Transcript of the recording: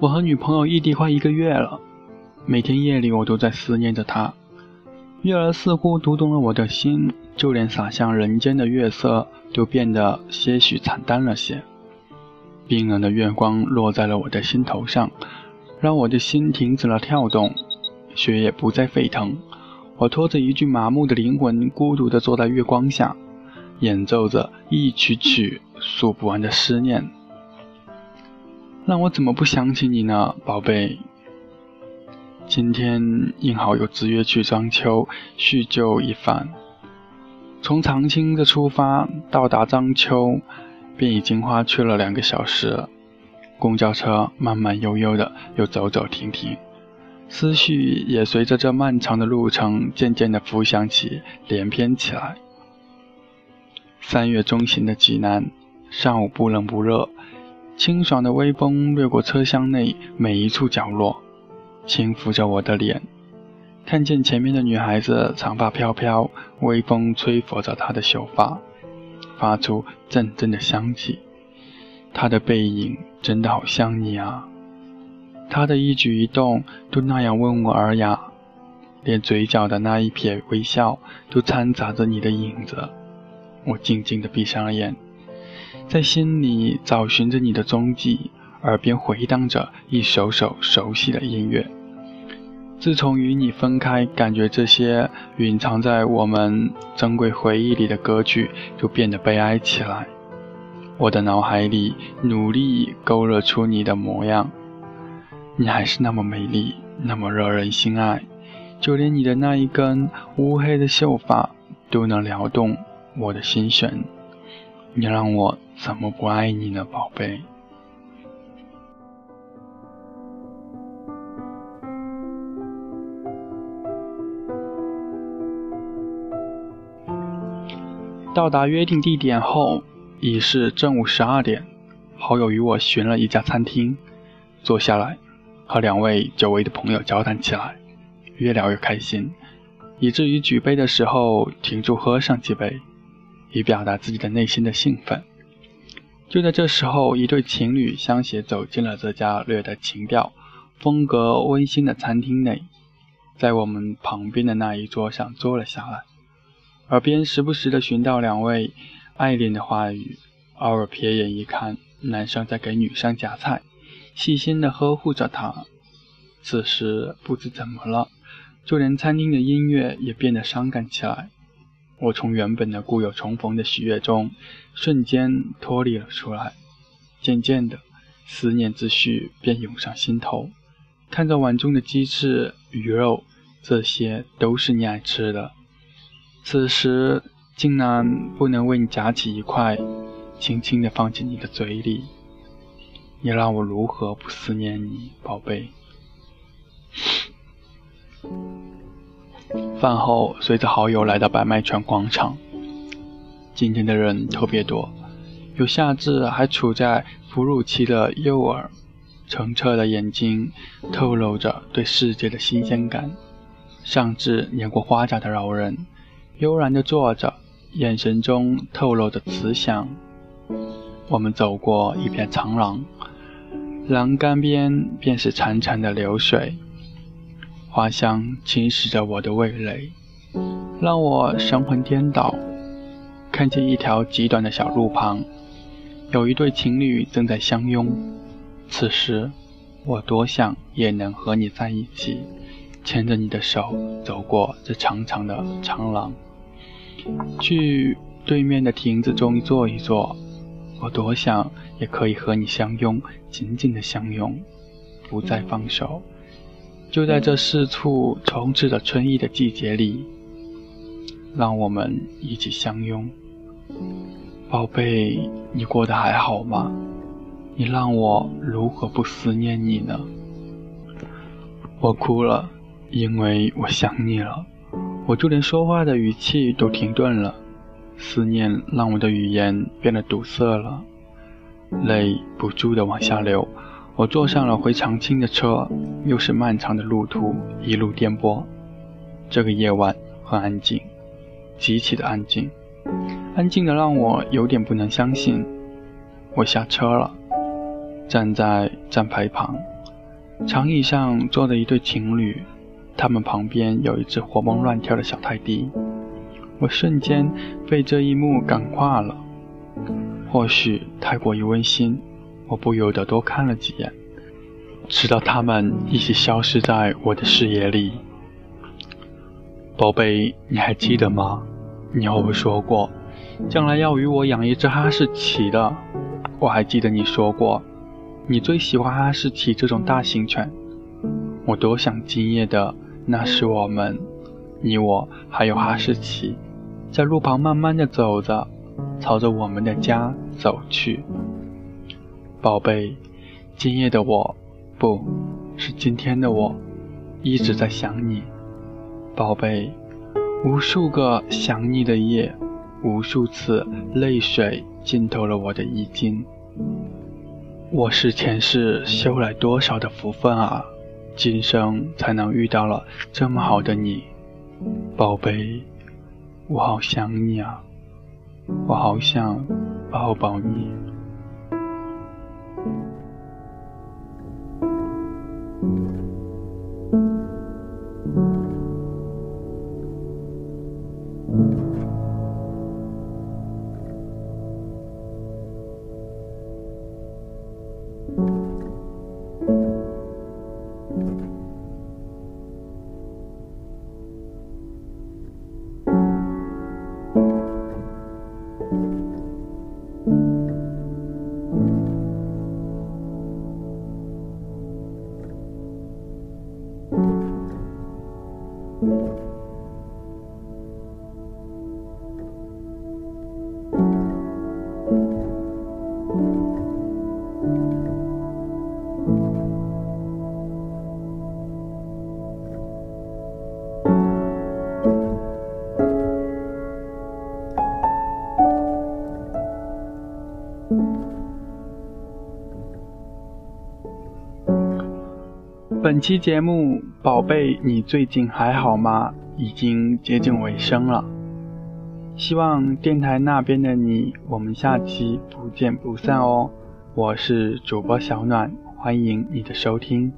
我和女朋友异地快一个月了，每天夜里我都在思念着她。月儿似乎读懂了我的心，就连洒向人间的月色都变得些许惨淡了些。冰冷的月光落在了我的心头上，让我的心停止了跳动，血液不再沸腾。我拖着一具麻木的灵魂，孤独地坐在月光下，演奏着一曲曲诉不完的思念。让我怎么不想起你呢，宝贝？今天应好有之约去章丘叙旧一番。从长青的出发到达章丘，便已经花去了两个小时。公交车慢慢悠悠的又走走停停，思绪也随着这漫长的路程渐渐的浮想起，连篇起来。三月中旬的济南，上午不冷不热。清爽的微风掠过车厢内每一处角落，轻抚着我的脸。看见前面的女孩子长发飘飘，微风吹拂着她的秀发，发出阵阵的香气。她的背影真的好像你啊！她的一举一动都那样温文尔雅，连嘴角的那一撇微笑都掺杂着你的影子。我静静地闭上了眼。在心里找寻着你的踪迹，耳边回荡着一首首熟悉的音乐。自从与你分开，感觉这些隐藏在我们珍贵回忆里的歌曲就变得悲哀起来。我的脑海里努力勾勒出你的模样，你还是那么美丽，那么惹人心爱，就连你的那一根乌黑的秀发都能撩动我的心弦。你让我怎么不爱你呢，宝贝？到达约定地点后，已是正午十二点。好友与我寻了一家餐厅，坐下来，和两位久违的朋友交谈起来，越聊越开心，以至于举杯的时候停住喝上几杯。以表达自己的内心的兴奋。就在这时候，一对情侣相携走进了这家略带情调、风格温馨的餐厅内，在我们旁边的那一桌上坐了下来，耳边时不时的寻到两位爱恋的话语，偶尔瞥眼一看，男生在给女生夹菜，细心的呵护着她。此时不知怎么了，就连餐厅的音乐也变得伤感起来。我从原本的故友重逢的喜悦中，瞬间脱离了出来。渐渐的，思念之绪便涌上心头。看着碗中的鸡翅、鱼肉，这些都是你爱吃的。此时竟然不能为你夹起一块，轻轻地放进你的嘴里，你让我如何不思念你，宝贝？饭后，随着好友来到百麦泉广场。今天的人特别多，有夏至还处在哺乳期的幼儿，澄澈的眼睛透露着对世界的新鲜感；上至年过花甲的老人，悠然地坐着，眼神中透露着慈祥。我们走过一片长廊，栏杆边便是潺潺的流水。花香侵蚀着我的味蕾，让我神魂颠倒。看见一条极短的小路旁，有一对情侣正在相拥。此时，我多想也能和你在一起，牵着你的手走过这长长的长廊，去对面的亭子中坐一坐。我多想也可以和你相拥，紧紧的相拥，不再放手。就在这四处充斥着春意的季节里，让我们一起相拥。宝贝，你过得还好吗？你让我如何不思念你呢？我哭了，因为我想你了。我就连说话的语气都停顿了，思念让我的语言变得堵塞了，泪不住地往下流。我坐上了回长青的车，又是漫长的路途，一路颠簸。这个夜晚很安静，极其的安静，安静的让我有点不能相信。我下车了，站在站牌旁，长椅上坐着一对情侣，他们旁边有一只活蹦乱跳的小泰迪。我瞬间被这一幕感化了，或许太过于温馨，我不由得多看了几眼，直到他们一起消失在我的视野里。宝贝，你还记得吗？你和我说过，将来要与我养一只哈士奇的。我还记得你说过，你最喜欢哈士奇这种大型犬。我多想今夜的那是我们，你我还有哈士奇。在路旁慢慢的走着，朝着我们的家走去。宝贝，今夜的我，不是今天的我，一直在想你。宝贝，无数个想你的夜，无数次泪水浸透了我的衣襟。我是前世修来多少的福分啊，今生才能遇到了这么好的你，宝贝。我好想你啊，我好想抱抱你。本期节目，宝贝，你最近还好吗？已经接近尾声了，希望电台那边的你，我们下期不见不散哦。我是主播小暖，欢迎你的收听。